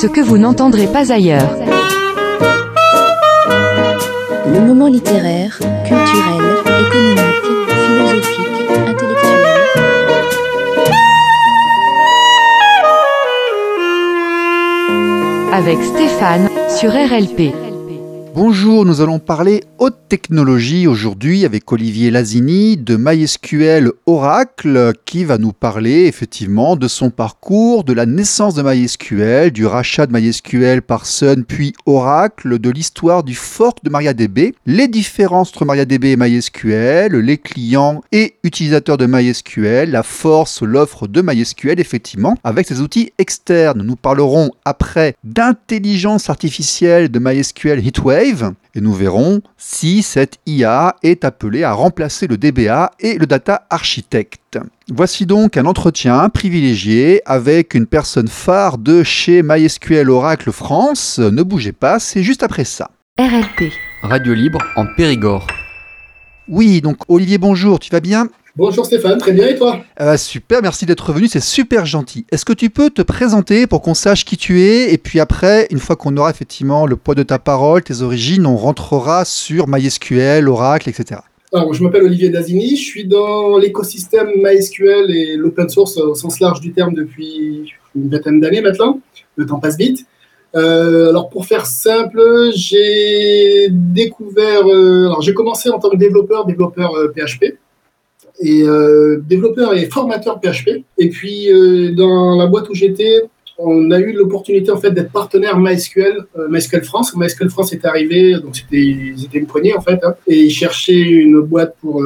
ce que vous n'entendrez pas ailleurs. Le moment littéraire, culturel, économique, philosophique, intellectuel. Avec Stéphane sur RLP. Bonjour, nous allons parler haute technologie aujourd'hui avec Olivier Lazini de MySQL Oracle qui va nous parler effectivement de son parcours, de la naissance de MySQL, du rachat de MySQL par Sun puis Oracle, de l'histoire du fork de MariaDB, les différences entre MariaDB et MySQL, les clients et utilisateurs de MySQL, la force, l'offre de MySQL effectivement avec ses outils externes. Nous parlerons après d'intelligence artificielle de MySQL Heatwave et nous verrons si cette IA est appelée à remplacer le DBA et le Data Architect. Voici donc un entretien privilégié avec une personne phare de chez MySQL Oracle France. Ne bougez pas, c'est juste après ça. RLP. Radio libre en Périgord. Oui, donc Olivier, bonjour, tu vas bien? Bonjour Stéphane, très bien et toi? Euh, Super, merci d'être venu, c'est super gentil. Est-ce que tu peux te présenter pour qu'on sache qui tu es et puis après, une fois qu'on aura effectivement le poids de ta parole, tes origines, on rentrera sur MySQL, Oracle, etc. Alors, je m'appelle Olivier Dazini, je suis dans l'écosystème MySQL et l'open source au sens large du terme depuis une vingtaine d'années maintenant. Le temps passe vite. Euh, alors pour faire simple, j'ai découvert, euh, alors j'ai commencé en tant que développeur, développeur euh, PHP et euh, développeur et formateur PHP. Et puis euh, dans la boîte où j'étais, on a eu l'opportunité en fait d'être partenaire MySQL, euh, MySQL France. MySQL France est arrivé, donc c'était ils étaient une poignée en fait, hein, et ils cherchaient une boîte pour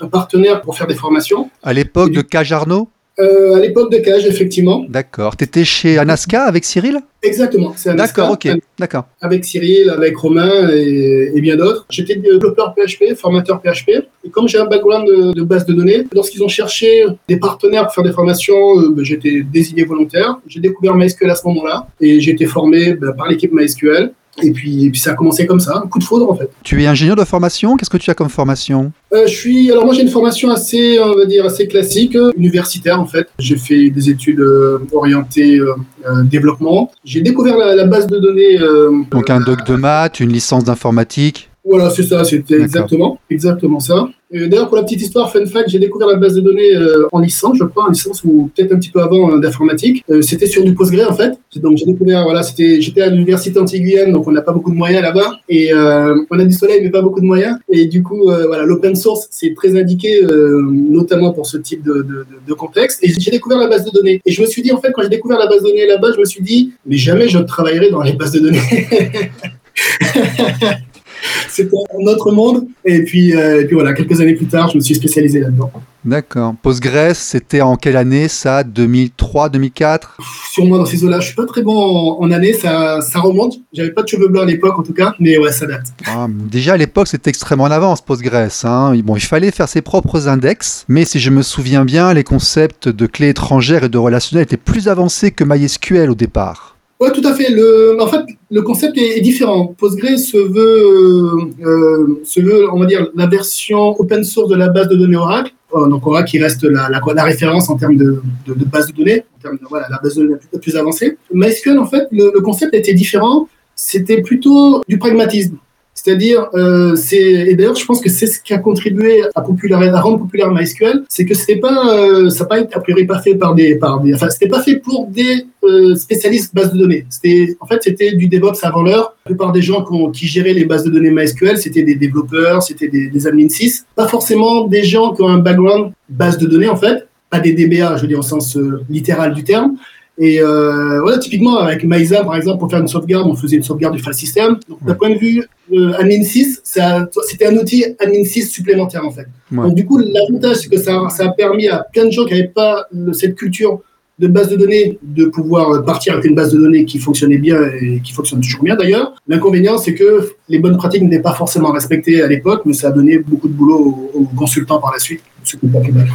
un partenaire pour faire des formations. À l'époque de Cajarno? Euh, à l'époque de Cage, effectivement. D'accord. T'étais chez Anaska avec Cyril? Exactement. D'accord, ok. D'accord. Avec Cyril, avec Romain et, et bien d'autres. J'étais développeur PHP, formateur PHP. Et comme j'ai un background de, de base de données, lorsqu'ils ont cherché des partenaires pour faire des formations, euh, ben, j'étais désigné volontaire. J'ai découvert MySQL à ce moment-là et j'ai été formé ben, par l'équipe MySQL. Et puis, et puis ça a commencé comme ça, un coup de foudre en fait. Tu es ingénieur de formation Qu'est-ce que tu as comme formation Euh, je suis, alors moi j'ai une formation assez, on va dire assez classique, euh, universitaire en fait. J'ai fait des études euh, orientées euh, euh, développement. J'ai découvert la, la base de données. euh, Donc un doc de maths, une licence d'informatique Voilà, c'est ça, c'était exactement, exactement ça. D'ailleurs, pour la petite histoire, fun fact, j'ai découvert la base de données euh, en licence, je crois, en licence ou peut-être un petit peu avant euh, d'informatique. Euh, c'était sur du Postgre en fait. Donc j'ai découvert, voilà, c'était, j'étais à l'université anti-Guyane, donc on n'a pas beaucoup de moyens là-bas, et euh, on a du soleil mais pas beaucoup de moyens. Et du coup, voilà, l'open source c'est très indiqué, euh, notamment pour ce type de, de, de- de contexte. Et j'ai découvert la base de données. Et je me suis dit en fait, quand j'ai découvert la base de données là-bas, je me suis dit, mais jamais je travaillerai dans les bases de données. C'était un autre monde. Et puis, euh, et puis voilà, quelques années plus tard, je me suis spécialisé là-dedans. D'accord. Postgres, c'était en quelle année ça? 2003, 2004 Sûrement dans ces eaux-là, je suis pas très bon en, en année, ça, ça remonte. J'avais pas de cheveux blancs à l'époque en tout cas, mais ouais, ça date. Ah, Déjà à l'époque, c'était extrêmement en avance, Postgres. Hein. Bon, il fallait faire ses propres index, mais si je me souviens bien, les concepts de clés étrangères et de relationnel étaient plus avancés que MySQL au départ. Ouais, tout à fait. Le, en fait, le concept est, différent. Postgre se veut, euh, euh, se veut, on va dire, la version open source de la base de données Oracle. Euh, donc Oracle qui reste la, la, la référence en termes de, de, de, base de données, en termes de voilà, la base de données la plus, la plus avancée. MySQL, en fait, le, le concept était différent. C'était plutôt du pragmatisme. C'est-à-dire, euh, et d'ailleurs, je pense que c'est ce qui a contribué à, rendre populaire MySQL, c'est que c'était pas, euh, ça pas été a fait par des, par des, enfin, c'était pas fait pour des euh, spécialistes bases de données. C'était, en fait, c'était du DevOps avant l'heure. La plupart des gens qui, géraient les bases de données MySQL, c'était des développeurs, c'était des, des admin 6, pas forcément des gens qui ont un background base de données en fait, pas des DBA, je veux dire au sens euh, littéral du terme. Et euh, voilà, typiquement, avec Maïsa, par exemple, pour faire une sauvegarde, on faisait une sauvegarde du file system. Donc, d'un point de vue euh, admin 6, c'était un outil admin 6 supplémentaire, en fait. Ouais. Donc, du coup, l'avantage, c'est que ça, ça, a permis à plein de gens qui n'avaient pas le, cette culture de base de données de pouvoir partir avec une base de données qui fonctionnait bien et qui fonctionne toujours bien d'ailleurs. L'inconvénient, c'est que les bonnes pratiques n'étaient pas forcément respectées à l'époque, mais ça a donné beaucoup de boulot aux, aux consultants par la suite. Ce qui n'est pas plus mal.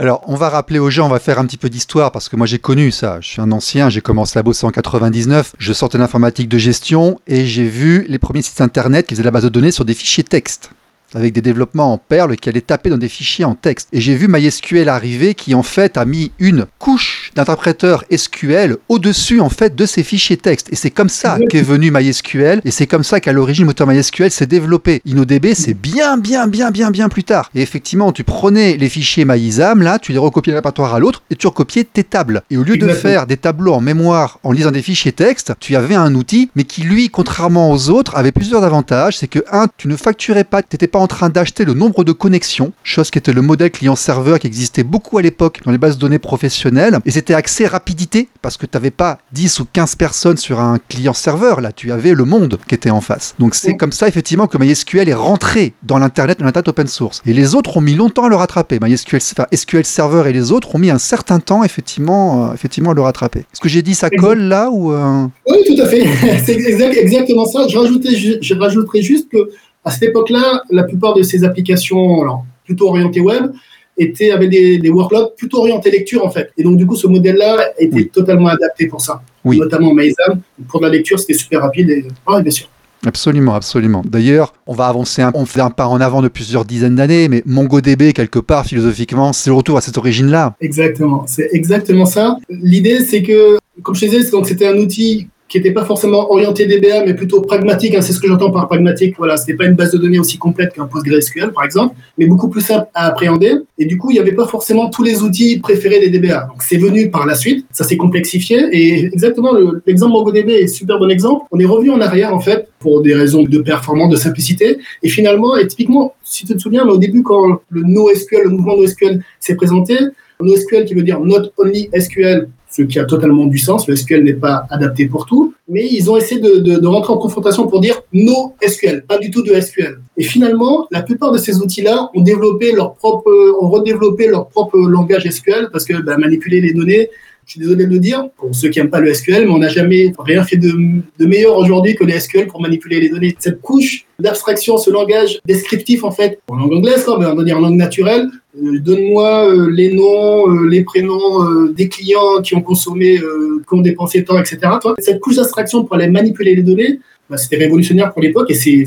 Alors, on va rappeler aux gens, on va faire un petit peu d'histoire parce que moi j'ai connu ça. Je suis un ancien, j'ai commencé à bosser en 99. Je sortais d'informatique de gestion et j'ai vu les premiers sites internet qui faisaient la base de données sur des fichiers texte. Avec des développements en Perl qui allaient taper dans des fichiers en texte. Et j'ai vu MySQL arriver qui en fait a mis une couche d'interpréteur SQL au-dessus en fait de ces fichiers texte. Et c'est comme ça qu'est venu MySQL et c'est comme ça qu'à l'origine le moteur MySQL s'est développé. InnoDB c'est bien bien bien bien bien plus tard. Et effectivement tu prenais les fichiers MyISAM là, tu les recopiais d'un répertoire à l'autre et tu recopiais tes tables. Et au lieu de faire des tableaux en mémoire en lisant des fichiers texte, tu avais un outil mais qui lui contrairement aux autres avait plusieurs avantages. C'est que un, tu ne facturais pas, tu n'étais pas en train d'acheter le nombre de connexions, chose qui était le modèle client-serveur qui existait beaucoup à l'époque dans les bases de données professionnelles. Et c'était accès rapidité parce que tu n'avais pas 10 ou 15 personnes sur un client-serveur. Là, tu avais le monde qui était en face. Donc c'est comme ça effectivement que MySQL est rentré dans l'Internet, dans l'Internet open source. Et les autres ont mis longtemps à le rattraper. MySQL, enfin, SQL Server et les autres ont mis un certain temps effectivement, euh, effectivement à le rattraper. Est-ce que j'ai dit ça colle là ou euh, Oui, tout à fait. c'est exact- exactement ça. Je, rajoutais, ju- je rajouterais juste que à cette époque-là, la plupart de ces applications, alors, plutôt orientées web, étaient avec des, des workloads plutôt orientés lecture en fait. Et donc du coup, ce modèle-là était Oui. totalement adapté pour ça. Oui. Notamment MySam. Pour la lecture, c'était super rapide. Et... Ah, oui, bien sûr. Absolument, absolument. D'ailleurs, on va avancer, un, on fait un pas en avant de plusieurs dizaines d'années, mais MongoDB, quelque part, philosophiquement, c'est le retour à cette origine-là. Exactement, c'est exactement ça. L'idée, c'est que, comme je disais, c'était un outil qui n'était pas forcément orienté DBA, mais plutôt pragmatique. hein, c'est ce que j'entends par pragmatique. Voilà, c'était pas une base de données aussi complète qu'un PostgreSQL, par exemple, mais beaucoup plus simple à appréhender. Et du coup, il n'y avait pas forcément tous les outils préférés des DBA. Donc, c'est venu par la suite. Ça s'est complexifié. Et exactement, le- l'exemple MongoDB est super bon exemple. On est revenu en arrière, en fait, pour des raisons de performance, de simplicité. Et finalement, et typiquement, si tu te souviens, mais au début, quand le NoSQL, le mouvement NoSQL s'est présenté, NoSQL qui veut dire Not Only SQL, ce qui a totalement du sens. Le SQL n'est pas adapté pour tout, mais ils ont essayé de, de- de rentrer en confrontation pour dire No SQL, pas du tout de SQL. Et finalement, la plupart de ces outils-là ont développé leur propre, ont redéveloppé leur propre langage SQL parce que bah, manipuler les données. Je suis désolé de le dire, pour ceux qui n'aiment pas le SQL, mais on n'a jamais rien fait de, meilleur aujourd'hui que le SQL pour manipuler les données. Cette couche d'abstraction, ce langage descriptif, en fait, en langue anglaise, mais on en langue naturelle, euh, donne-moi euh, les noms, euh, les prénoms des clients qui ont consommé, qui ont dépensé tant, etc. Cette couche d'abstraction pour aller manipuler les données, bah, c'était révolutionnaire pour l'époque et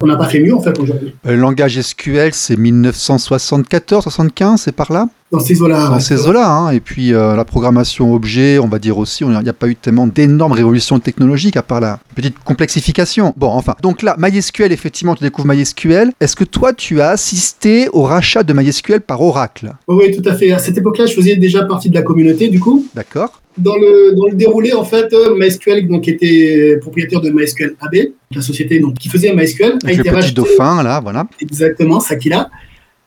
on n'a pas fait mieux en fait aujourd'hui. Langage SQL, c'est 1974, 75, c'est par là? Dans ces eaux-là. Dans ces eaux-là. hein. Et puis euh, la programmation objet, on va dire aussi, il n'y a pas eu tellement d'énormes révolutions technologiques à part la petite complexification. Bon, enfin. Donc là, MySQL, effectivement, tu découvres MySQL. Est-ce que toi, tu as assisté au rachat de MySQL par Oracle? Oui, oui, tout à fait. À cette époque-là, je faisais déjà partie de la communauté du coup. D'accord Dans le, dans le déroulé, en fait, euh, MySQL, donc, était propriétaire de MySQL AB, la société donc, qui faisait MySQL, a Avec le été petit racheté, dauphin, là, voilà. exactement, ça qu'il a,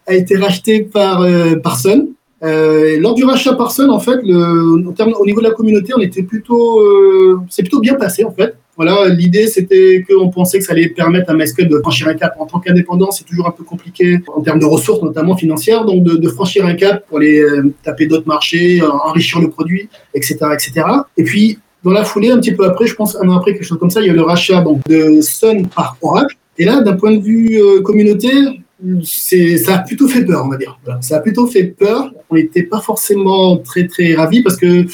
a été racheté par, euh, par Sun. Euh, lors du rachat par Sun, en fait, le, en termes- au niveau de la communauté, on était plutôt, euh, c'est plutôt bien passé, en fait. Voilà, l'idée, c'était qu'on pensait que ça allait permettre à MySQL de franchir un cap. En tant qu'indépendant, c'est toujours un peu compliqué en termes de ressources, notamment financières, donc de, de franchir un cap pour aller euh, taper d'autres marchés, enrichir le produit, etc., etc. Et puis, dans la foulée, un petit peu après, je pense un an après, quelque chose comme ça, il y a le rachat donc, de Sun par Oracle. Et là, d'un point de vue euh, communauté, ça a plutôt fait peur, on va dire. Ça a plutôt fait peur. On n'était pas forcément très, très ravis parce que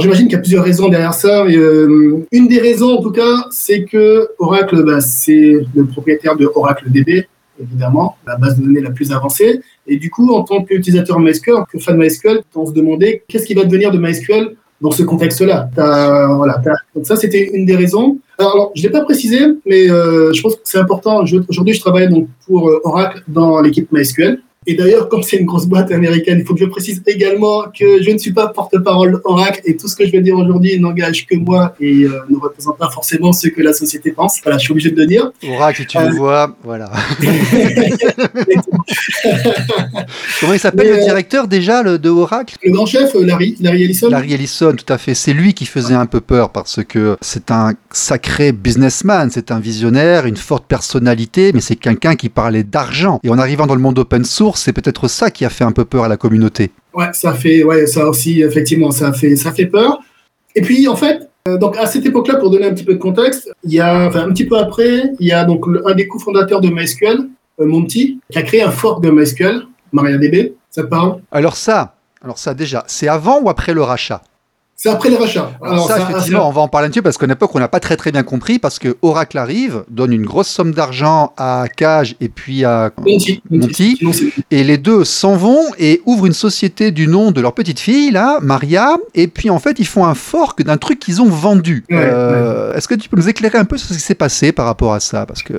j'imagine qu'il y a plusieurs raisons derrière ça. Euh, une des raisons, en tout cas, c'est que Oracle, bah, c'est le propriétaire de Oracle DB, évidemment, la base de données la plus avancée. Et du coup, en tant qu'utilisateur MySQL, que fan MySQL, on se demandait qu'est-ce qui va devenir de MySQL dans ce contexte-là. Voilà, donc ça, c'était une des raisons. Alors, je ne l'ai pas précisé, mais euh, je pense que c'est important. Aujourd'hui, je travaille donc pour euh, Oracle dans l'équipe MySQL. Et d'ailleurs, comme c'est une grosse boîte américaine, il faut que je précise également que je ne suis pas porte-parole Oracle et tout ce que je vais dire aujourd'hui n'engage que moi et euh, ne représente pas forcément ce que la société pense. Voilà, je suis obligé de le dire. Oracle, tu Euh. le vois, voilà. Comment il s'appelle le euh, directeur déjà le, de Oracle? Le grand chef, euh, Larry, Larry Ellison, Larry Ellison, tout à fait. C'est lui qui faisait un peu peur parce que c'est un sacré businessman, c'est un visionnaire, une forte personnalité, mais c'est quelqu'un qui parlait d'argent. Et en arrivant dans le monde open source, c'est peut-être ça qui a fait un peu peur à la communauté. Ouais, ça fait, ouais, ça aussi, effectivement, ça fait, ça fait peur. Et puis, en fait, euh, donc à cette époque-là, pour donner un petit peu de contexte, il y a, enfin, un petit peu après, il y a donc le- un des cofondateurs de MySQL, euh, Monty, qui a créé un fork de MySQL, MariaDB. Ça te parle? Alors ça, alors ça déjà, c'est avant ou après le rachat? C'est après les rachats. Alors, ça, effectivement, on va en parler un petit peu parce qu'à l'époque, on n'a pas très très bien compris parce que Oracle arrive, donne une grosse somme d'argent à Cage et puis à Monty. Monty, et les deux s'en vont et ouvrent une société du nom de leur petite fille, là, Maria, et puis en fait, ils font un fork d'un truc qu'ils ont vendu. Ouais, Euh, Est-ce que tu peux nous éclairer un peu sur ce qui s'est passé par rapport à ça? Parce que...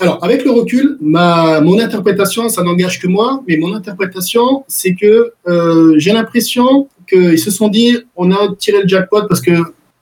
Alors, avec le recul, ma, mon interprétation, ça n'engage que moi, mais mon interprétation, c'est que euh, j'ai l'impression qu'ils se sont dit, on a tiré le jackpot parce que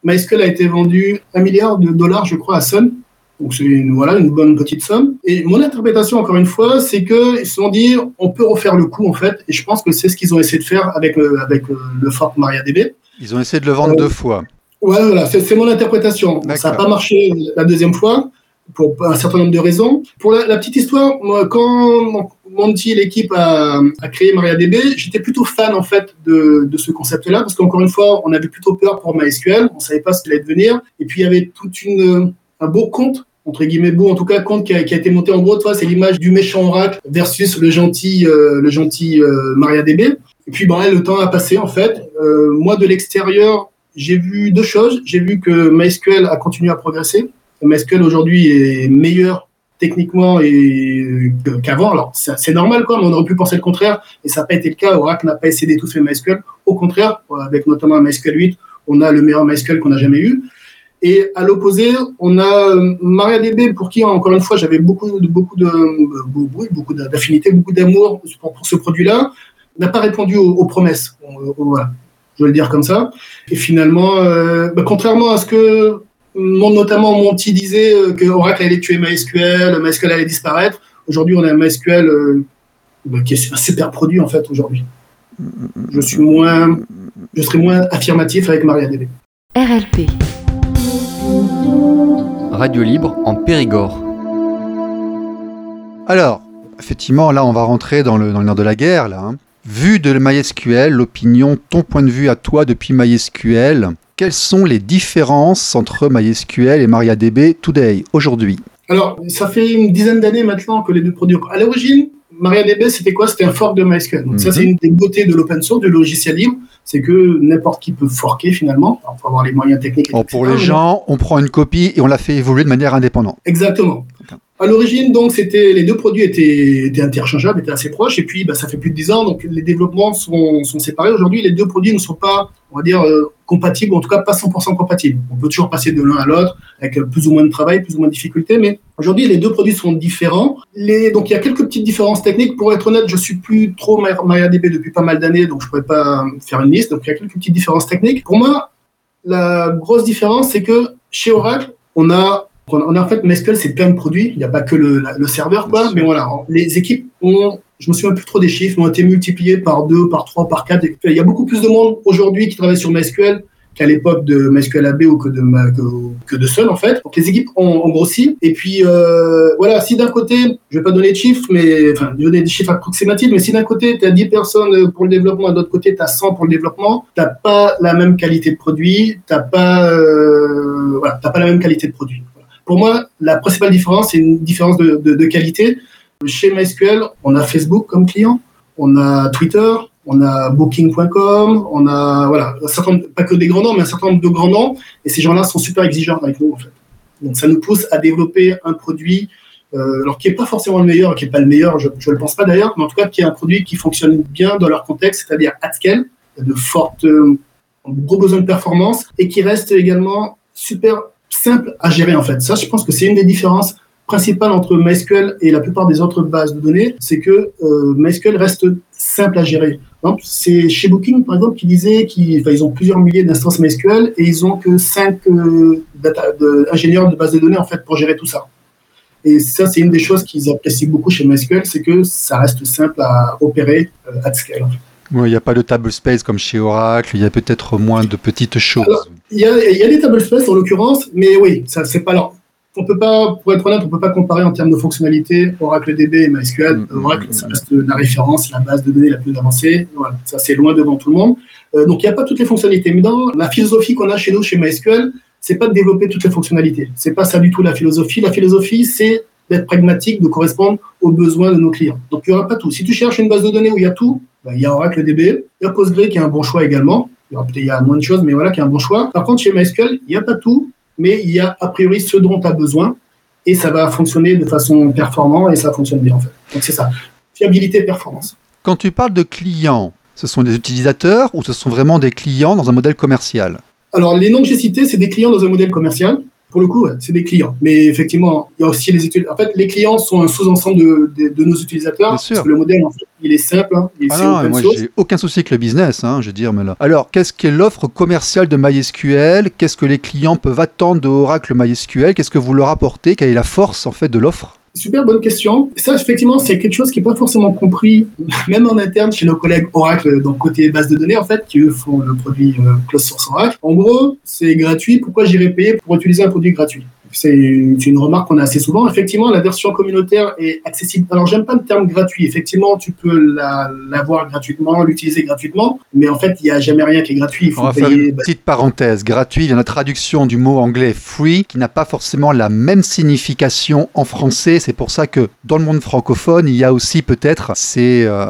MySQL a été vendu un milliard de dollars, je crois, à Sun. Donc, c'est une, voilà, une bonne petite somme. Et mon interprétation, encore une fois, c'est qu'ils se sont dit, on peut refaire le coup, en fait. Et je pense que c'est ce qu'ils ont essayé de faire avec, le- avec euh, le fork MariaDB. Ils ont essayé de le vendre Euh, deux fois. Ouais, voilà, c'est c'est mon interprétation. D'accord. Ça n'a pas marché la deuxième fois pour un certain nombre de raisons. Pour la, la petite histoire, moi, quand Monty l'équipe a, créé MariaDB, j'étais plutôt fan en fait de, ce concept-là parce qu'encore une fois, on avait plutôt peur pour MySQL, on savait pas ce qu'il allait devenir, et puis il y avait toute une un beau compte entre guillemets beau en tout cas compte qui a, été monté. En gros toi c'est l'image du méchant Oracle versus le gentil euh, le gentil euh, MariaDB et puis bon le temps a passé en fait. Euh, moi de l'extérieur j'ai vu deux choses. J'ai vu que MySQL a continué à progresser. MySQL aujourd'hui est meilleur techniquement et qu'avant. Alors c'est normal quoi, mais on aurait pu penser le contraire et ça n'a pas été le cas. Oracle n'a pas essayé d'étouffer MySQL. Au contraire, avec notamment MySQL 8, on a le meilleur MySQL qu'on a jamais eu. Et à l'opposé, on a euh, MariaDB pour qui encore une fois j'avais beaucoup beaucoup de euh, beaucoup d'affinité, beaucoup d'amour pour, ce produit-là, n'a pas répondu aux, promesses. Voilà je vais le dire comme ça. Et finalement, euh, bah, contrairement à ce que notamment Monty disait euh, que Oracle allait tuer MySQL, MySQL allait disparaître, aujourd'hui on a MySQL euh, bah, qui est un super produit en fait aujourd'hui. Je suis moins, je serai moins affirmatif avec MariaDB. RLP. Radio libre en Périgord. Alors, effectivement, là, on va rentrer dans le, dans le nerf de la guerre, là. hein. Vu de MySQL, l'opinion, ton point de vue à toi depuis MySQL, quelles sont les différences entre MySQL et MariaDB today, aujourd'hui Alors, ça fait une dizaine d'années maintenant que les deux produits. À l'origine, MariaDB, c'était quoi? C'était un fork de MySQL. Donc, ça, Mhm. c'est une des beautés de l'open source, du logiciel libre. C'est que n'importe qui peut forker finalement. Il faut avoir les moyens techniques. Bon, Pour les gens, on prend une copie et on la fait évoluer de manière indépendante. Exactement. À l'origine, donc, c'était les deux produits étaient, étaient interchangeables, étaient assez proches. Et puis, bah, ça fait plus de 10 ans, donc les développements sont, sont séparés. Aujourd'hui, les deux produits ne sont pas, on va dire, euh, compatibles, ou en tout cas pas 100% compatibles. On peut toujours passer de l'un à l'autre avec plus ou moins de travail, plus ou moins de difficultés, mais aujourd'hui, les deux produits sont différents. Donc, il y a quelques petites différences techniques. Pour être honnête, je suis plus trop MariaDB depuis pas mal d'années, donc je pourrais pas faire une liste. Donc, il y a quelques petites différences techniques. Pour moi, la grosse différence, c'est que chez Oracle, on a on a, en fait MySQL, c'est plein de produits. Il n'y a pas que le, la- le serveur, quoi. Mais voilà, les équipes ont, je me souviens plus trop des chiffres, ont été multipliées par deux, par trois, par quatre. Il y a beaucoup plus de monde aujourd'hui qui travaille sur MySQL qu'à l'époque de MySQL AB ou que de, que, que de Sun, en fait. Donc les équipes ont, ont grossi. Et puis, euh, voilà, si d'un côté, je vais pas donner de chiffres, mais, enfin, donner des chiffres approximatifs, mais si d'un côté, tu as 10 personnes pour le développement, et de l'autre côté, tu as 100 pour le développement, tu pas la même qualité de produit, tu pas, euh, voilà, t'as pas la même qualité de produit. Pour moi, la principale différence, c'est une différence de, qualité. Chez MySQL, on a Facebook comme client, on a Twitter, on a Booking.com, on a voilà, un certain pas que des grands noms, mais un certain nombre de grands noms. Et ces gens-là sont super exigeants avec nous, en fait. Donc ça nous pousse à développer un produit, euh, alors qui n'est pas forcément le meilleur, qui n'est pas le meilleur, je ne le pense pas d'ailleurs, mais en tout cas qui est un produit qui fonctionne bien dans leur contexte, c'est-à-dire at scale, de fortes, euh, gros besoins de performance, et qui reste également super simple à gérer en fait. Ça, je pense que c'est une des différences principales entre MySQL et la plupart des autres bases de données, c'est que euh, MySQL reste simple à gérer. C'est chez Booking, par exemple, qui disait qu'ils ils ont plusieurs milliers d'instances MySQL et ils ont que cinq euh, data, de, ingénieurs de base de données en fait pour gérer tout ça. Et ça, c'est une des choses qu'ils apprécient beaucoup chez MySQL, c'est que ça reste simple à opérer euh, at scale. Ouais, Il n'y a pas de table space comme chez Oracle, il y a peut-être moins de petites choses. Il y, a, il y a des table space en l'occurrence, mais oui, ça c'est pas là. On peut pas, pour être honnête, on peut pas comparer en termes de fonctionnalité Oracle DB et MySQL. Mm, Oracle, ça reste la référence, la base de données la plus avancée. Voilà, ça c'est loin devant tout le monde. Euh, donc il n'y a pas toutes les fonctionnalités. Mais dans la philosophie qu'on a chez nous, chez MySQL, c'est pas de développer toutes les fonctionnalités. C'est pas ça du tout la philosophie. La philosophie, c'est d'être pragmatique, de correspondre aux besoins de nos clients. Donc il n'y aura pas tout. Si tu cherches une base de données où il y a tout, ben, il y a Oracle DB, il y a Postgre qui est un bon choix également. Il y, peut-être- il y a moins de choses, mais voilà, qui est un bon choix. Par contre, chez MySQL, il n'y a pas tout, mais il y a a priori ce dont tu as besoin et ça va fonctionner de façon performante et ça fonctionne bien en fait. Donc c'est ça. Fiabilité et performance. Quand tu parles de clients, ce sont des utilisateurs ou ce sont vraiment des clients dans un modèle commercial? Alors, les noms que j'ai cités, c'est des clients dans un modèle commercial. Pour le coup, c'est des clients. Mais effectivement, il y a aussi les utilisateurs. En fait, les clients sont un sous-ensemble de, de- de nos utilisateurs. Bien sûr. Parce que le modèle, en fait, il est simple. hein, il est Ah c'est non, open moi j'ai aucun souci avec le business, hein, je veux dire. Mais là. Alors, qu'est-ce qu'est l'offre commerciale de MySQL? Qu'est-ce que les clients peuvent attendre de Oracle MySQL? Qu'est-ce que vous leur apportez? Quelle est la force en fait de l'offre? Super bonne question. Ça, effectivement, c'est quelque chose qui n'est pas forcément compris, même en interne chez nos collègues Oracle, donc côté base de données, en fait, qui eux font le produit euh, close source Oracle. En gros, c'est gratuit. Pourquoi j'irais payer pour utiliser un produit gratuit? C'est une, remarque qu'on a assez souvent. Effectivement, la version communautaire est accessible. Alors, j'aime pas le terme gratuit. Effectivement, tu peux la- l'avoir gratuitement, l'utiliser gratuitement, mais en fait, il n'y a jamais rien qui est gratuit. Il On faut va faire payer. une petite parenthèse. Gratuit vient de la traduction du mot anglais free, qui n'a pas forcément la même signification en français. C'est pour ça que dans le monde francophone, il y a aussi peut-être ces, euh,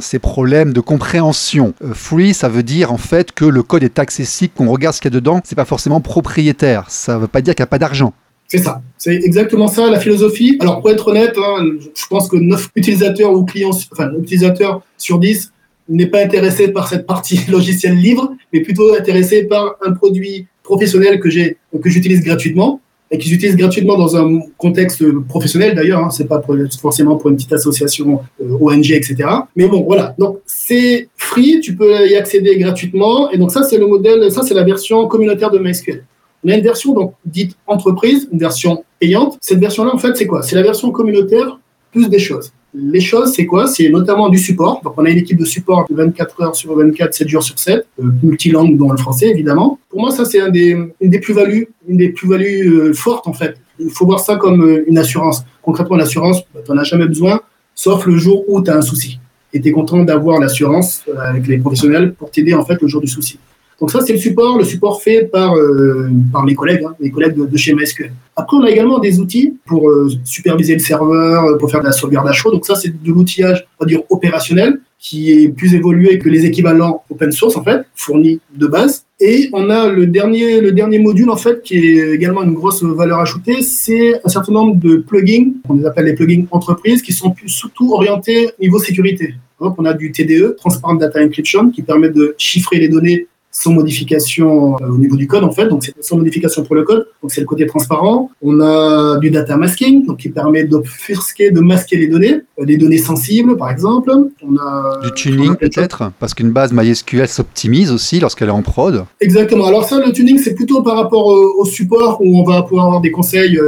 ces problèmes de compréhension. Euh, free, ça veut dire en fait que le code est accessible, qu'on regarde ce qu'il y a dedans. C'est pas forcément propriétaire. Ça veut pas dire qu'il n'y a pas d'argent. C'est ça, c'est exactement ça la philosophie. Alors pour être honnête, hein, je pense que 9 utilisateurs ou clients, enfin utilisateurs sur 10 n'est pas intéressé par cette partie logiciel libre, mais plutôt intéressé par un produit professionnel que j'ai que j'utilise gratuitement et que j'utilise gratuitement dans un contexte professionnel d'ailleurs. Hein, c'est pas forcément pour une petite association euh, ONG, etc. Mais bon, voilà. Donc c'est free, tu peux y accéder gratuitement et donc ça c'est le modèle, ça c'est la version communautaire de MySQL. On a une version donc dite entreprise, une version payante. Cette version-là, en fait, c'est quoi? C'est la version communautaire plus des choses. Les choses, c'est quoi? C'est notamment du support. Donc, on a une équipe de support de 24 heures sur 24, 7 jours sur 7, euh, multilangue, dont le français, évidemment. Pour moi, ça, c'est une des plus-values, une des plus-values euh, fortes, en fait. Il faut voir ça comme euh, une assurance. Concrètement, l'assurance, tu n'en as jamais besoin, sauf le jour où tu as un souci. Et tu es content d'avoir l'assurance euh, avec les professionnels pour t'aider, en fait, le jour du souci. Donc ça, c'est le support, le support fait par, euh, par mes collègues, hein, mes collègues de, chez MySQL. Après, on a également des outils pour euh, superviser le serveur, euh, pour faire de la sauvegarde à chaud. Donc ça, c'est de l'outillage, on va dire, opérationnel, qui est plus évolué que les équivalents open source, en fait, fournis de base. Et on a le dernier, le dernier module, en fait, qui est également une grosse valeur ajoutée, c'est un certain nombre de plugins, on les appelle les plugins entreprises, qui sont plus, surtout orientés niveau sécurité. Donc, on a du TDE, Transparent Data Encryption, qui permet de chiffrer les données sans modification euh, au niveau du code en fait, donc c'est sans modification pour le code, donc c'est le côté transparent. On a du data masking, donc qui permet d'obfusquer, de masquer les données, euh, des données sensibles par exemple. On a Du tuning peut-être Parce qu'une base MySQL s'optimise aussi lorsqu'elle est en prod. Exactement. Alors ça, le tuning, c'est plutôt par rapport au, au support où on va pouvoir avoir des conseils.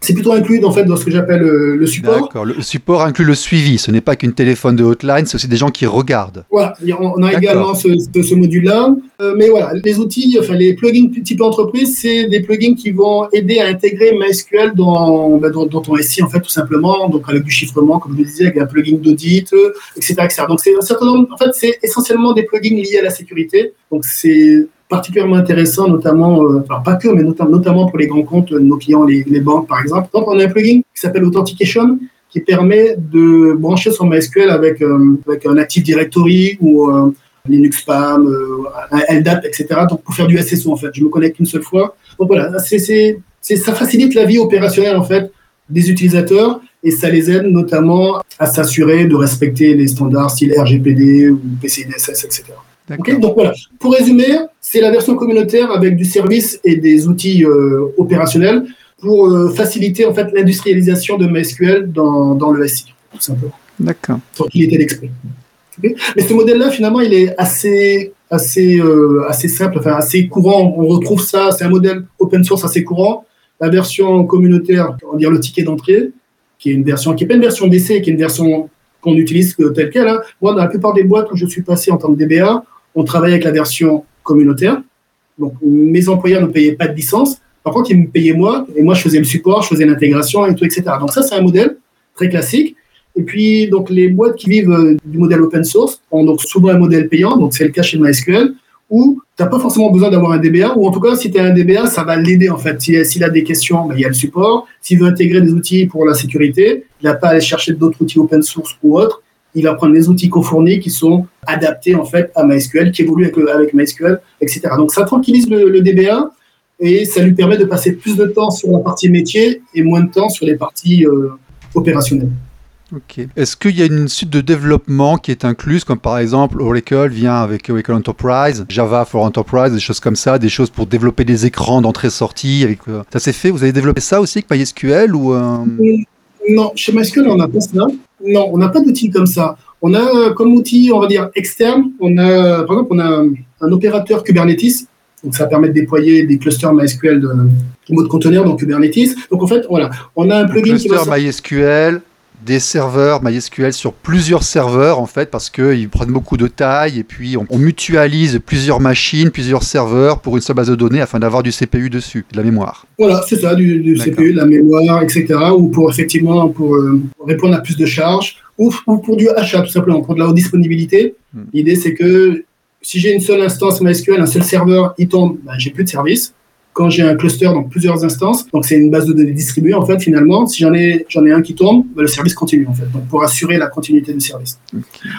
C'est plutôt inclus en fait dans ce que j'appelle euh, le support. D'accord. Le support inclut le suivi. Ce n'est pas qu'une téléphone de hotline, c'est aussi des gens qui regardent. Voilà, on a également ce, ce- ce module-là. Euh, mais voilà, les outils, enfin les plugins type entreprise, c'est des plugins qui vont aider à intégrer MySQL dans, bah, dans, dans ton SI, en fait, tout simplement. Donc avec du chiffrement, comme je le disais, avec un plugin d'audit, euh, etc., etc. Donc c'est un certain nombre, en fait, c'est essentiellement des plugins liés à la sécurité. Donc c'est particulièrement intéressant, notamment, euh, enfin pas que, mais notam- notamment pour les grands comptes, euh, nos clients, les, les banques, par exemple. Donc on a un plugin qui s'appelle Authentication, qui permet de brancher son MySQL avec, euh, avec un Active Directory ou euh, Linux Spam, euh, un LDAP, etc. Donc pour faire du SSO en fait, je me connecte une seule fois. Donc voilà, c'est, c'est, c'est- ça facilite la vie opérationnelle en fait des utilisateurs et ça les aide notamment à s'assurer de respecter les standards style RGPD ou PCI-DSS, etc. Donc voilà. Pour résumer, c'est la version communautaire avec du service et des outils euh, opérationnels pour euh, faciliter en fait l'industrialisation de MySQL dans, dans le SI, tout simplement. D'accord. Tranquillité d'esprit. Ok Mais ce modèle-là, finalement, il est assez, assez, euh, assez simple, enfin assez courant. On retrouve ça, c'est un modèle open source assez courant. La version communautaire, on va dire le ticket d'entrée, qui est une version qui n'est pas une version d'essai, qui est une version qu'on utilise telle qu'elle. hein. Moi, dans la plupart des boîtes où je suis passé en tant que DBA, on travaille avec la version communautaire. Donc, mes employeurs ne payaient pas de licence. Par contre, ils me payaient moi, et moi, je faisais le support, je faisais l'intégration et tout, etc. Donc, ça, c'est un modèle très classique. Et puis, donc, les boîtes qui vivent euh, du modèle open source ont donc souvent un modèle payant, donc c'est le cas chez MySQL, où tu n'as pas forcément besoin d'avoir un DBA, ou en tout cas, si tu as un DBA, ça va l'aider en fait. Si- S'il a des questions, ben, il y a le support. S'il veut intégrer des outils pour la sécurité, il n'a pas à aller chercher d'autres outils open source ou autres. Il va prendre les outils co-fournis qui sont adaptés en fait à MySQL, qui évoluent avec, le- avec MySQL, etc. Donc ça tranquillise le, le DBA et ça lui permet de passer plus de temps sur la partie métier et moins de temps sur les parties euh, opérationnelles. Ok. Est-ce qu'il y a une suite de développement qui est incluse, comme par exemple Oracle vient avec Oracle Enterprise, Java for Enterprise, des choses comme ça, des choses pour développer des écrans d'entrée-sortie avec, euh, Ça s'est fait? Vous avez développé ça aussi avec MySQL ou euh, Non, chez MySQL, on n'a pas ça. Non, on n'a pas d'outil comme ça. On a euh, comme outil, on va dire, externe, on a, par exemple, on a un opérateur Kubernetes. Donc, ça permet de déployer des clusters MySQL de, en mode conteneur dans Kubernetes. Donc, en fait, voilà, on a un un plugin qui va cluster MySQL des serveurs MySQL sur plusieurs serveurs en fait parce qu'ils prennent beaucoup de taille et puis on, on mutualise plusieurs machines, plusieurs serveurs pour une seule base de données afin d'avoir du CPU dessus, de la mémoire. Voilà, c'est ça, du. CPU, de la mémoire, etc. Ou pour effectivement pour euh, répondre à plus de charges, ou, ou pour du achat tout simplement, pour de la haute disponibilité. Hmm. L'idée c'est que si j'ai une seule instance MySQL, un seul serveur, il tombe, ben, j'ai plus de service. Quand j'ai un cluster, donc plusieurs instances, donc c'est une base de données distribuée en fait finalement. Si j'en ai j'en ai un qui tombe, ben, le service continue en fait. Donc pour assurer la continuité du service.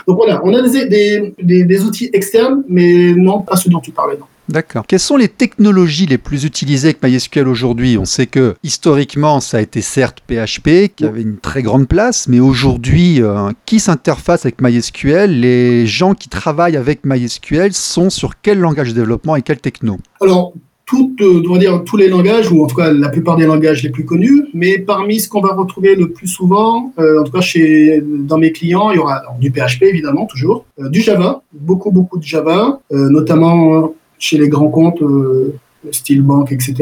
Donc voilà, on a des, des, des, des outils externes, mais non pas ceux dont tu parlais. Non. D'accord. Quelles sont les technologies les plus utilisées avec MySQL aujourd'hui? On sait que historiquement, ça a été certes PHP qui avait une très grande place, mais aujourd'hui, euh, qui s'interface avec MySQL? Les gens qui travaillent avec MySQL sont sur quel langage de développement et quelle techno? Alors, tout, euh, on va dire, tous les langages, ou en tout cas la plupart des langages les plus connus, mais parmi ce qu'on va retrouver le plus souvent, euh, en tout cas chez, dans mes clients, il y aura alors, du PHP évidemment, toujours, euh, du Java, beaucoup, beaucoup de Java, euh, notamment chez les grands comptes, style banque, etc.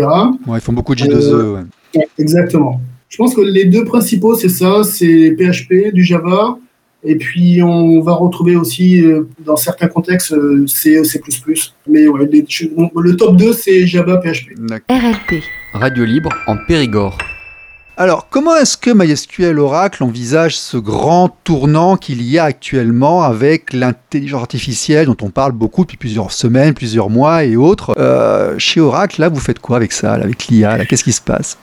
Ouais, Ils font beaucoup de J2E. Euh, ouais. Exactement. Je pense que les deux principaux, c'est ça, c'est PHP, du Java, et puis on va retrouver aussi, euh, dans certains contextes, euh, C, C++. Mais ouais, les- je- bon, le top 2, c'est Java, PHP. RLP. Radio libre en Périgord. Alors, comment est-ce que MySQL Oracle envisage ce grand tournant qu'il y a actuellement avec l'intelligence artificielle dont on parle beaucoup depuis plusieurs semaines, plusieurs mois et autres? Euh, Chez Oracle, là, vous faites quoi avec ça, là, avec l'IA Qu'est-ce qui se passe?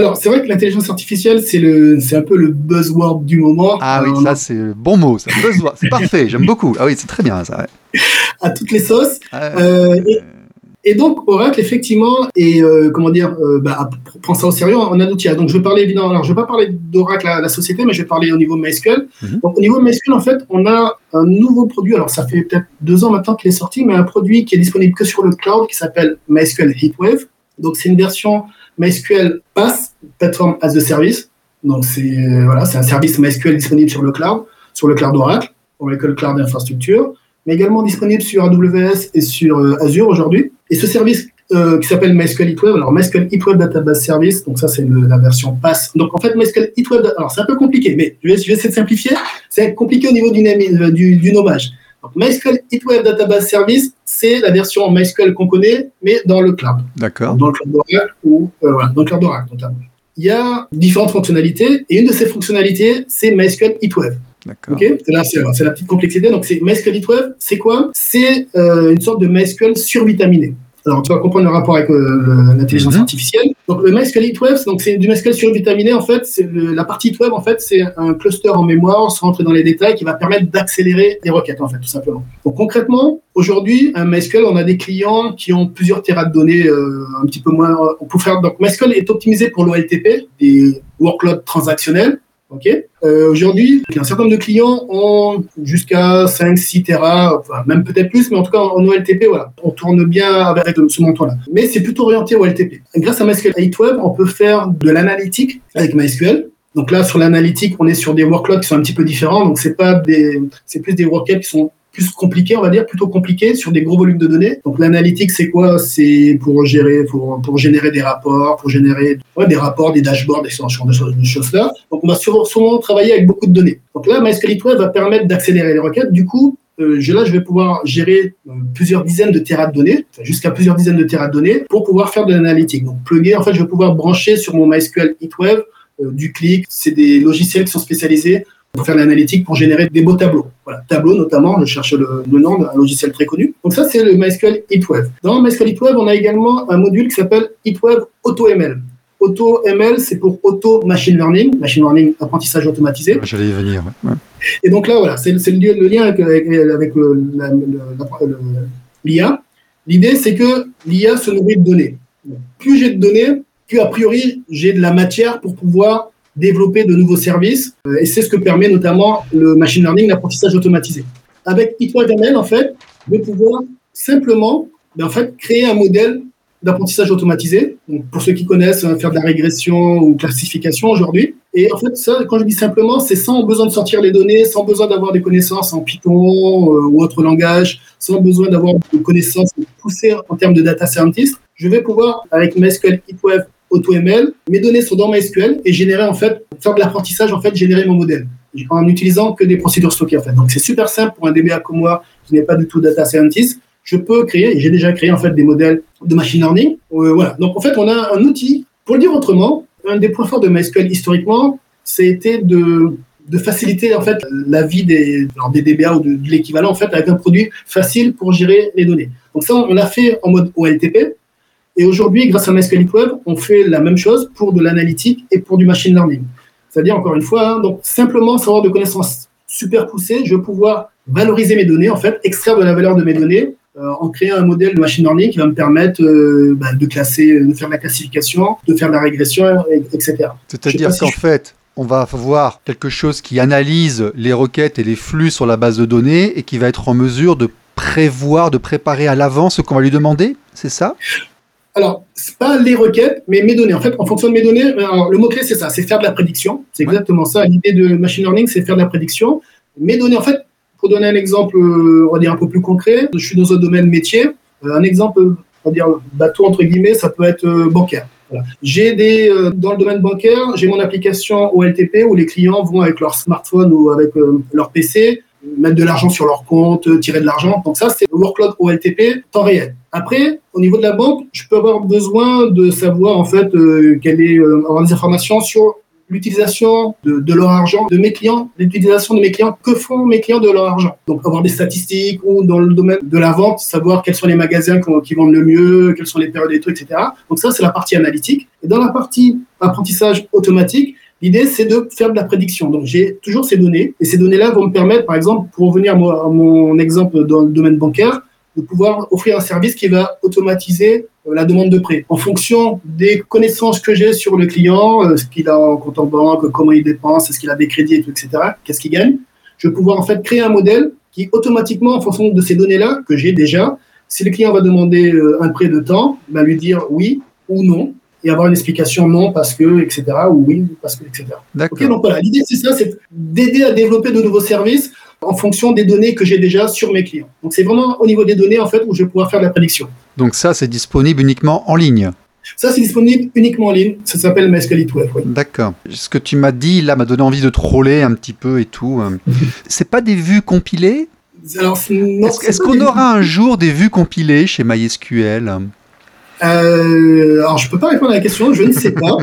Alors, c'est vrai que l'intelligence artificielle, c'est le, c'est un peu le buzzword du moment. Ah oui, Euh, ça c'est le bon mot, ça. Buzzword, C'est parfait, j'aime beaucoup. Ah oui, c'est très bien ça. ouais. À toutes les sauces. Ah, Euh, et, et donc, Oracle, effectivement, et euh, comment dire, bah, prend ça au sérieux, on a d'outils. Donc, je vais parler évidemment, alors je vais pas parler d'Oracle, la, la société, mais je vais parler au niveau MySQL. Mhm. Donc, au niveau MySQL, en fait, on a un nouveau produit. Alors, ça fait peut-être deux ans maintenant qu'il est sorti, mais un produit qui est disponible que sur le cloud qui s'appelle MySQL Heatwave. Donc, c'est une version MySQL PaaS, Platform as a Service. Donc, c'est euh, voilà, un service MySQL disponible sur le cloud, sur le cloud Oracle, Oracle Cloud Infrastructure, mais également disponible sur AWS et sur euh, Azure aujourd'hui. Et ce service euh, qui s'appelle MySQL Heatwave, alors MySQL Heatwave Database Service, donc ça c'est la version PaaS. Donc en fait, MySQL Heatwave, alors c'est un peu compliqué, mais je vais, essayer de simplifier. C'est compliqué au niveau du, nommage. MySQL Heatwave Database Service, c'est la version MySQL qu'on connaît, mais dans le cloud D'accord. dans le cloud d'Oracle ou euh, voilà, dans le cloud d'Oracle notamment. Il y a différentes fonctionnalités et une de ces fonctionnalités, c'est MySQL Heatwave. D'accord. Ok, c'est là, c'est c'est la petite complexité. Donc, c'est MySQL Heatwave, c'est quoi? C'est euh, une sorte de MySQL survitaminé. Alors, tu vas comprendre le rapport avec euh, l'intelligence Mhm. artificielle. Donc, le MySQL Heatwave, donc c'est du MySQL survitaminé. En fait, c'est le- la partie Heatwave, en fait, c'est un cluster en mémoire, sans rentrer dans les détails, qui va permettre d'accélérer les requêtes, en fait, tout simplement. Donc, concrètement, aujourd'hui, un MySQL, on a des clients qui ont plusieurs terras de données, euh, un petit peu moins. On peut faire. Donc, MySQL est optimisé pour l'OLTP, des workloads transactionnels. Ok. Euh, Aujourd'hui, un certain nombre de clients ont jusqu'à 5, 6 Tera, même peut-être plus, mais en tout cas en OLTP, voilà, on tourne bien avec ce montant-là. Mais c'est plutôt orienté au LTP. Grâce à MySQL 8 Web, on peut faire de l'analytique avec MySQL. Donc là, sur l'analytique, on est sur des workloads qui sont un petit peu différents. Donc c'est pas des, c'est plus des workloads qui sont plus compliqués, on va dire, plutôt compliqués sur des gros volumes de données. Donc l'analytique, c'est quoi? C'est pour gérer, pour, pour générer des rapports, pour générer ouais, des rapports, des dashboards, des choses, des choses-là. Donc on va souvent, travailler avec beaucoup de données. Donc là, MySQL va permettre d'accélérer les requêtes. Du coup, euh, là, je vais pouvoir gérer euh, plusieurs dizaines de terras de données, jusqu'à plusieurs dizaines de terras de données, pour pouvoir faire de l'analytique. Donc, plugger, en fait, je vais pouvoir brancher sur mon MySQL Heatwave euh, du clic. C'est des logiciels qui sont spécialisés pour faire de l'analytique, pour générer des beaux tableaux. Voilà, tableau notamment, je cherche le, le nom d'un logiciel très connu. Donc ça, c'est le MySQL Heatwave. Dans MySQL Heatwave, on a également un module qui s'appelle Heatwave AutoML. AutoML, c'est pour Auto Machine Learning, Machine Learning, apprentissage automatisé. J'allais y venir. ouais. Et donc là, voilà, c'est le, lien- le lien avec, l'IA. L'idée, c'est que l'IA se nourrit de données. Plus j'ai de données, plus a priori j'ai de la matière pour pouvoir développer de nouveaux services. Euh, Et c'est ce que permet notamment le machine learning, l'apprentissage automatisé. Avec E12ML, en fait, de pouvoir simplement ben, en fait, créer un modèle d'apprentissage automatisé. Pour ceux qui connaissent, euh, faire de la régression ou classification aujourd'hui. Et en fait, ça, quand je dis simplement, c'est sans besoin de sortir les données, sans besoin d'avoir des connaissances en Python euh, ou autre langage, sans besoin d'avoir des connaissances poussées en termes de data scientist. Je vais pouvoir, avec MySQL HeatWave AutoML, mes données sont dans MySQL et générer en fait, faire de l'apprentissage en fait, générer mon modèle en utilisant que des procédures stockées en fait. Donc c'est super simple pour un DBA comme moi qui n'est pas du tout data scientist. Je peux créer, et j'ai déjà créé en fait des modèles de machine learning. Euh, voilà. Donc en fait, on a un outil. Pour le dire autrement, un des points forts de MySQL historiquement, c'était de de faciliter en fait la vie des DBA ou de, de l'équivalent en fait avec un produit facile pour gérer les données. Donc ça, on l'a fait en mode OLTP. Et aujourd'hui, grâce à MySQL Web, on fait la même chose pour de l'analytique et pour du machine learning. C'est-à-dire, encore une fois, hein, donc simplement savoir de connaissances super poussées, je vais pouvoir valoriser mes données, en fait, extraire de la valeur de mes données euh, en créant un modèle de machine learning qui va me permettre euh, bah, de classer, de faire de la classification, de faire de la régression, et- etc. C'est-à-dire qu'en si fait, on va avoir quelque chose qui analyse les requêtes et les flux sur la base de données et qui va être en mesure de prévoir, de préparer à l'avance ce qu'on va lui demander C'est ça? Alors, c'est pas les requêtes, mais mes données. En fait, en fonction de mes données, alors, le mot-clé, c'est ça, c'est faire de la prédiction. C'est exactement ça. L'idée de machine learning, c'est faire de la prédiction. Mes données, en fait, pour donner un exemple, euh, on va dire un peu plus concret, je suis dans un domaine métier. Euh, un exemple, on va dire bateau entre guillemets, ça peut être euh, bancaire. J'ai des euh, dans le domaine bancaire, j'ai mon application OLTP où les clients vont avec leur smartphone ou avec euh, leur PC mettre de l'argent sur leur compte, euh, tirer de l'argent. Donc ça, c'est le workload OLTP temps réel. Après, au niveau de la banque, je peux avoir besoin de savoir en fait euh, quelle est euh, avoir des informations sur l'utilisation de, de leur argent de mes clients, l'utilisation de mes clients, que font mes clients de leur argent. Donc avoir des statistiques ou dans le domaine de la vente, savoir quels sont les magasins qui, vendent le mieux, quelles sont les périodes et tout, etc. Donc ça, c'est la partie analytique. Et dans la partie apprentissage automatique, L'idée, c'est de faire de la prédiction. Donc, j'ai toujours ces données, et ces données-là vont me permettre, par exemple, pour revenir à mon exemple dans le domaine bancaire, de pouvoir offrir un service qui va automatiser euh, la demande de prêt. En fonction des connaissances que j'ai sur le client, euh, ce qu'il a en compte en banque, comment il dépense, est-ce qu'il a des crédits, etc., qu'est-ce qu'il gagne, je vais pouvoir en fait créer un modèle qui, automatiquement, en fonction de ces données-là que j'ai déjà, si le client va demander euh, un prêt de temps, ben, lui dire oui ou non, et avoir une explication non parce que, etc., ou oui parce que, etc. D'accord. Donc voilà, l'idée c'est ça, c'est d'aider à développer de nouveaux services en fonction des données que j'ai déjà sur mes clients. Donc c'est vraiment au niveau des données en fait où je vais pouvoir faire de la prédiction. Donc ça, c'est disponible uniquement en ligne. Ça c'est disponible uniquement en ligne. Ça s'appelle MySQL Web. Oui. D'accord. Ce que tu m'as dit là m'a donné envie de troller un petit peu et tout. C'est pas des vues compilées? Alors c'est- non, Est-ce qu'on aura un jour des vues compilées chez MySQL? Euh, alors je peux pas répondre à la question, je ne sais pas.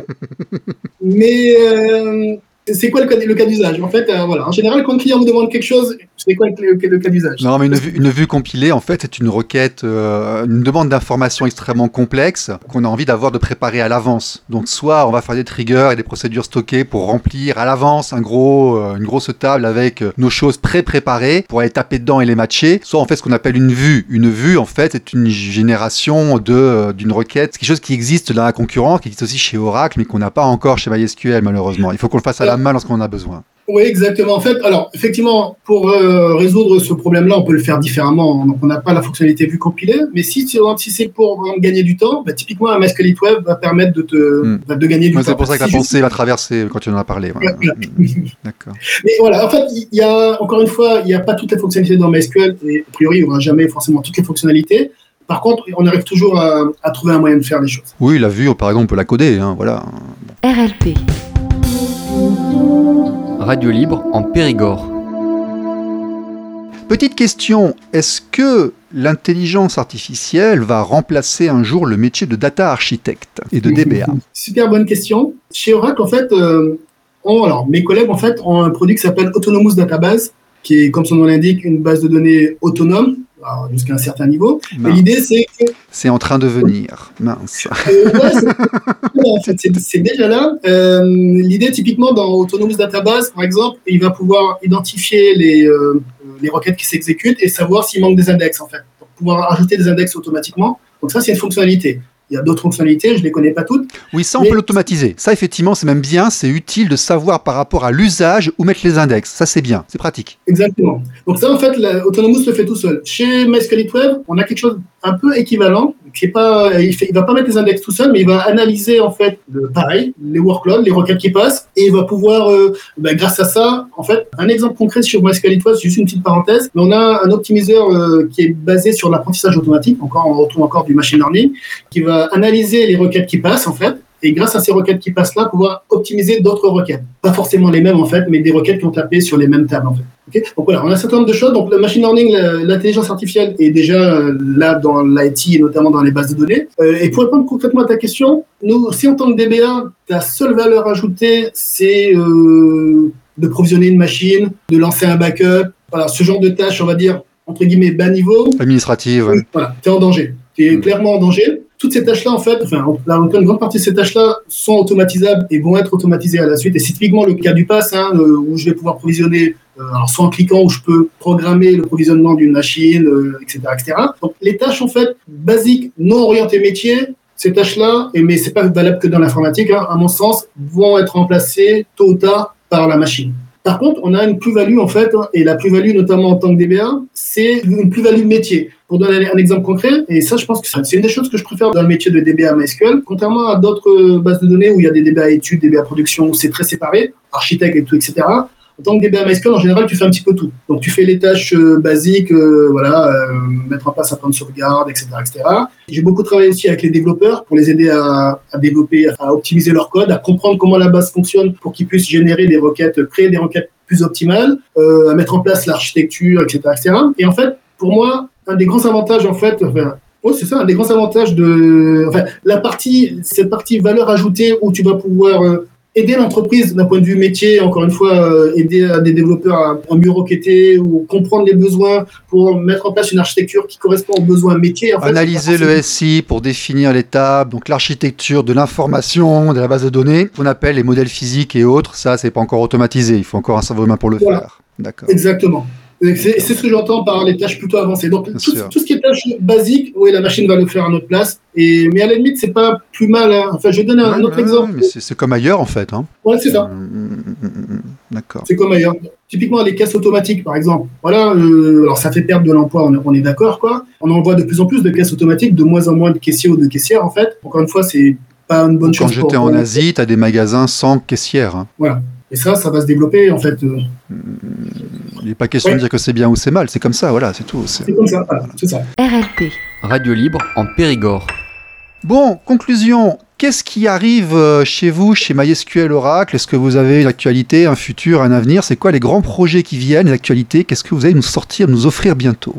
Mais euh, c'est quoi le cas, le cas d'usage? En fait, euh, voilà. En général, quand le client vous demande quelque chose, c'est quoi le, cas d'usage? Non, mais une vue, une vue compilée, en fait, c'est une requête, euh, une demande d'information extrêmement complexe qu'on a envie d'avoir de préparer à l'avance. Donc, soit on va faire des triggers et des procédures stockées pour remplir à l'avance un gros, euh, une grosse table avec nos choses pré-préparées pour aller taper dedans et les matcher. Soit on fait ce qu'on appelle une vue. Une vue, en fait, c'est une génération de d'une requête, C'est quelque chose qui existe dans la concurrence, qui existe aussi chez Oracle, mais qu'on n'a pas encore chez MySQL, malheureusement. Il faut qu'on le fasse à la main lorsqu'on en a besoin. Oui, exactement. En fait, alors effectivement, pour euh, résoudre ce problème-là, on peut le faire différemment. Donc, on n'a pas la fonctionnalité vue compilée, mais si, c'est pour gagner du temps, bah, typiquement un MySQL Web va permettre de te Hmm. bah, de gagner du Ouais, temps. c'est pour ça que la Si pensée va traverser quand tu en as parlé. Voilà. D'accord. Mais voilà, en fait, il y a encore une fois, il n'y a pas toutes les fonctionnalités dans MySQL et a priori, il n'y aura jamais forcément toutes les fonctionnalités. Par contre, on arrive toujours à, à trouver un moyen de faire les choses. Oui, la vue, par exemple, on peut la coder. hein, voilà. RLP. Radio libre en Périgord. Petite question, est-ce que l'intelligence artificielle va remplacer un jour le métier de data architecte et de DBA Super bonne question. Chez Oracle, en fait, euh, on- alors, mes collègues en fait, ont un produit qui s'appelle Autonomous Database, qui est, comme son nom l'indique, une base de données autonome jusqu'à un certain niveau. Mais l'idée, c'est que C'est en train de venir. Mince. euh, ouais, c'est déjà là. Euh, L'idée, typiquement, dans Autonomous Database, par exemple, il va pouvoir identifier les, euh, les requêtes qui s'exécutent et savoir s'il manque des index, en fait. Pour pouvoir ajouter des index automatiquement. Donc ça, c'est une fonctionnalité. Il y a d'autres fonctionnalités, je ne les connais pas toutes. Oui, ça, on Mais- peut l'automatiser. Ça, effectivement, c'est même bien. C'est utile de savoir par rapport à l'usage où mettre les index. Ça, c'est bien. C'est pratique. Exactement. Donc ça, en fait, la- Autonomous le fait tout seul. Chez MySQLite Web, on a quelque chose un peu équivalent, pas, il, fait, il va pas mettre les index tout seul, mais il va analyser en fait, pareil, les workloads, les requêtes qui passent, et il va pouvoir, euh, ben, grâce à ça, en fait, un exemple concret sur MySQLite Web, c'est juste une petite parenthèse, on a un optimiseur euh, qui est basé sur l'apprentissage automatique, encore, on retrouve encore du machine learning, qui va analyser les requêtes qui passent en fait, et grâce à ces requêtes qui passent là, pouvoir optimiser d'autres requêtes. Pas forcément les mêmes en fait, mais des requêtes qui ont tapé sur les mêmes tables en fait. Donc voilà, on a un certain nombre de choses. Donc le machine learning, l'intelligence artificielle est déjà euh, là dans l'IT et notamment dans les bases de données. Euh, et pour répondre concrètement à ta question, nous, si en tant que DBA, ta seule valeur ajoutée, c'est euh, de provisionner une machine, de lancer un backup, voilà, ce genre de tâches, on va dire, entre guillemets, bas niveau, Administrative. voilà, tu es en danger. Tu es Mm. clairement en danger. Toutes ces tâches-là, en fait, enfin, en- la- une grande partie de ces tâches-là sont automatisables et vont être automatisées à la suite. Et c'est typiquement le cas du pass, hein, euh, où je vais pouvoir provisionner, euh, alors soit en cliquant, où je peux programmer le provisionnement d'une machine, euh, etc., etc. Donc, les tâches, en fait, basiques, non orientées métier, ces tâches-là, mais c'est pas valable que dans l'informatique, hein, à mon sens, vont être remplacées tôt ou tard par la machine. Par contre, on a une plus-value en fait, hein, et la plus-value notamment en tant que DBA, c'est une plus-value métier. Pour donner un exemple concret, et ça je pense que c'est une des choses que je préfère dans le métier de DBA MySQL, contrairement à d'autres euh, bases de données où il y a des DBA études, DBA production, où c'est très séparé, architecte et tout, etc. En tant que DBA MySQL, en général, tu fais un petit peu tout. Donc, tu fais les tâches euh, basiques, euh, voilà, euh, mettre en place un plan de sauvegarde, etc., etc. J'ai beaucoup travaillé aussi avec les développeurs pour les aider à, à développer, à optimiser leur code, à comprendre comment la base fonctionne pour qu'ils puissent générer des requêtes, créer des requêtes plus optimales, euh, à mettre en place l'architecture, etc., etc. Et en fait, pour moi, un des grands avantages, en fait, enfin, ouais, c'est ça, un des grands avantages de, enfin, la partie, cette partie valeur ajoutée où tu vas pouvoir euh, aider l'entreprise d'un point de vue métier, encore une fois, euh, aider à des développeurs à, à mieux requêter ou comprendre les besoins pour mettre en place une architecture qui correspond aux besoins métiers. En fait, Analyser le SI pour définir les tables, donc l'architecture de l'information, de la base de données, qu'on appelle les modèles physiques et autres, ça, c'est pas encore automatisé. Il faut encore un cerveau humain pour le Voilà. faire. D'accord. Exactement. C'est ce que j'entends par les tâches plutôt avancées. Donc, tout, ce qui est tâches basiques, oui, la machine va le faire à notre place. Et, mais à la limite, c'est pas plus mal. hein. Enfin, je vais donner un Ouais, autre ouais, exemple. c'est comme ailleurs, en fait. Hein. Ouais, c'est ça. Mm, mm, mm, D'accord. C'est comme ailleurs. Typiquement, les caisses automatiques, par exemple. Voilà, euh, alors ça fait perdre de l'emploi, on, est- on est d'accord, quoi. On en voit de plus en plus de caisses automatiques, de moins en moins de caissiers ou de caissières, en fait. Encore une fois, c'est pas une bonne Quand chose. pour- j'étais en Asie, tu as des magasins sans caissière. hein. Et ça, ça va se développer, en fait. euh, Il n'est pas question de dire que c'est bien ou c'est mal, c'est comme ça, voilà, c'est tout. c'est- comme ça, voilà, c'est ça. RLP. Radio libre en Périgord. Bon, conclusion. Qu'est-ce qui arrive euh, chez vous, chez MySQL Oracle? Est-ce que vous avez une actualité, un futur, un avenir? C'est quoi les grands projets qui viennent, les actualités? Qu'est-ce que vous allez nous sortir, nous offrir bientôt?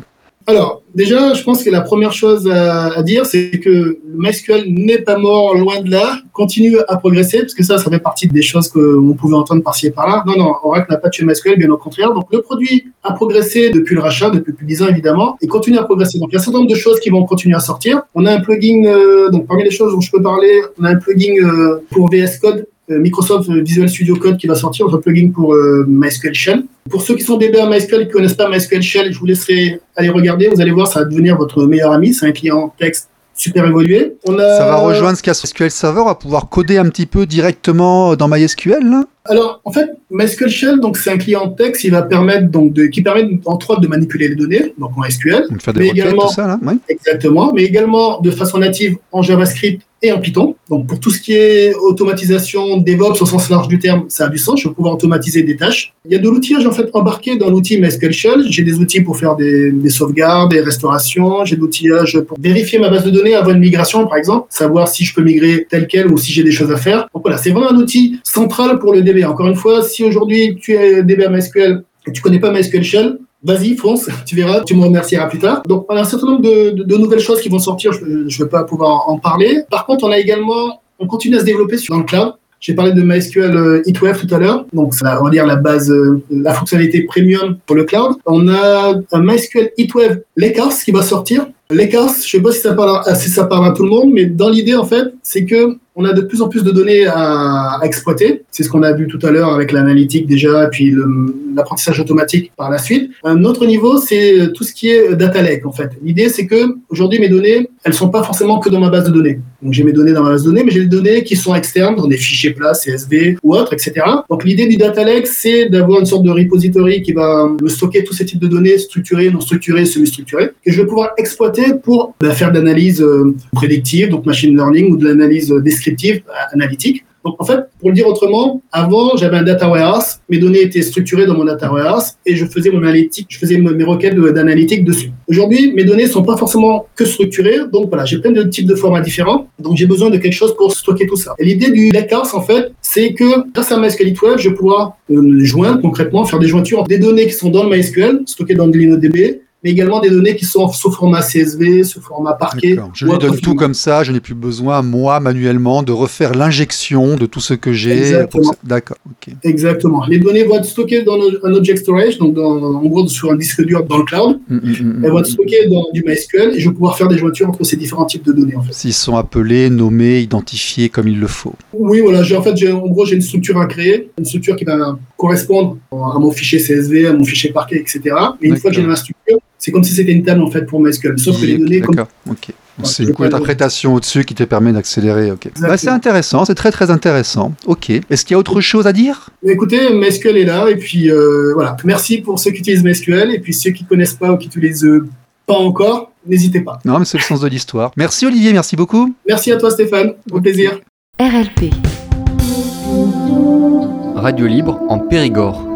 Alors, déjà, je pense que la première chose à, dire, c'est que MySQL n'est pas mort, loin de là, continue à progresser, parce que ça, ça fait partie des choses qu'on pouvait entendre par-ci et par-là. Non, non, Oracle n'a pas tué MySQL, bien au contraire. Donc, le produit a progressé depuis le rachat, depuis plus de 10 ans, évidemment, et continue à progresser. Donc, il y a un certain nombre de choses qui vont continuer à sortir. On a un plugin, euh, donc parmi les choses dont je peux parler, on a un plugin euh, pour VS Code, Microsoft Visual Studio Code qui va sortir, un plugin pour euh, MySQL Shell. Pour ceux qui sont DBA MySQL et qui ne connaissent pas MySQL Shell, je vous laisserai aller regarder. Vous allez voir, ça va devenir votre meilleur ami. C'est un client texte super évolué. On. Ça va rejoindre ce qu'il y a sur SQL Server, va pouvoir coder un petit peu directement dans MySQL là Alors, en fait, MySQL Shell, donc c'est un client texte, il va permettre donc de, qui permet entre autres de manipuler les données, donc en SQL, Donc faire des Mais requêtes, également- tout ça là oui. exactement, mais également de façon native en JavaScript et en Python. Donc pour tout ce qui est automatisation, DevOps au sens large du terme, ça a du sens. Je vais pouvoir automatiser des tâches. Il y a de l'outillage en fait embarqué dans l'outil MySQL Shell. J'ai des outils pour faire des, des sauvegardes, des restaurations. J'ai de l'outillage pour vérifier ma base de données avant une migration, par exemple, savoir si je peux migrer tel quel ou si j'ai des choses à faire. Donc voilà, c'est vraiment un outil central pour le Encore une fois, si aujourd'hui tu es DB à MySQL et tu connais pas MySQL Shell, Vas-y, fonce, tu verras, tu me remercieras plus tard. Donc, on a un certain nombre de, nouvelles choses qui vont sortir, je ne vais pas pouvoir en parler. Par contre, on a également, on continue à se développer sur dans le cloud J'ai parlé de MySQL euh, HeatWave tout à l'heure, donc on va dire la base, euh, la fonctionnalité premium pour le cloud. On a un MySQL HeatWave Lakehouse qui va sortir. Lakehouse, je sais pas ça si ça parle à tout le monde, mais dans l'idée en fait, c'est que on a de plus en plus de données à, exploiter. C'est ce qu'on a vu tout à l'heure avec l'analytique déjà, puis l'apprentissage automatique par la suite. Un autre niveau, c'est tout ce qui est data lake en fait. L'idée, c'est que aujourd'hui mes données, elles sont pas forcément que dans ma base de données. Donc j'ai mes données dans ma base de données, mais j'ai des données qui sont externes, dans des fichiers plats, CSV ou autres, etc. Donc l'idée du data lake, c'est d'avoir une sorte de repository qui va me stocker tous ces types de données structurées, non structurées, semi-structurées, que je vais pouvoir exploiter pour bah, faire de l'analyse euh, prédictive, donc machine learning, ou de l'analyse descriptive, euh, analytique. Donc, en fait, pour le dire autrement, avant, j'avais un data warehouse, mes données étaient structurées dans mon data warehouse et je faisais mon analytique, je faisais mes requêtes d'analytique dessus. Aujourd'hui, mes données sont pas forcément que structurées, donc voilà, j'ai plein de types de formats différents, donc j'ai besoin de quelque chose pour stocker tout ça. Et l'idée du lakehouse, en fait, c'est que grâce à MySQL Web, je vais euh, joindre concrètement, faire des jointures des données qui sont dans le MySQL, stockées dans le DB, mais également des données qui sont sous format CSV, sous format parquet. Je lui donne tout comme ça, je n'ai plus besoin, moi, manuellement, de refaire l'injection de tout ce que j'ai. D'accord, ok. Exactement. Les données vont être stockées dans un object storage, donc en gros sur un disque dur dans le cloud. Mm, mm, mm, Elles vont être stockées dans du MySQL et je vais pouvoir faire des jointures entre ces différents types de données. En fait. S'ils sont appelés, nommés, identifiés comme il le faut. Oui, voilà. En fait, en gros, j'ai une structure à créer, une structure qui va correspondre à mon fichier CSV, à mon fichier parquet, etc. Et une fois que j'ai ma structure, c'est comme si c'était une table en fait pour MySQL, sauf que les données. D'accord, ok. C'est une interprétation au-dessus qui te permet d'accélérer. Ok. Bah, c'est intéressant, c'est très très intéressant. Ok. Est-ce qu'il y a autre chose à dire? Écoutez, MySQL est là et puis euh, voilà. Merci pour ceux qui utilisent MySQL et puis ceux qui connaissent pas ou qui utilisent pas encore, n'hésitez pas. Non, mais c'est le sens de l'histoire. Merci Olivier, merci beaucoup. Merci à toi Stéphane, au plaisir. RLP. Radio libre en Périgord.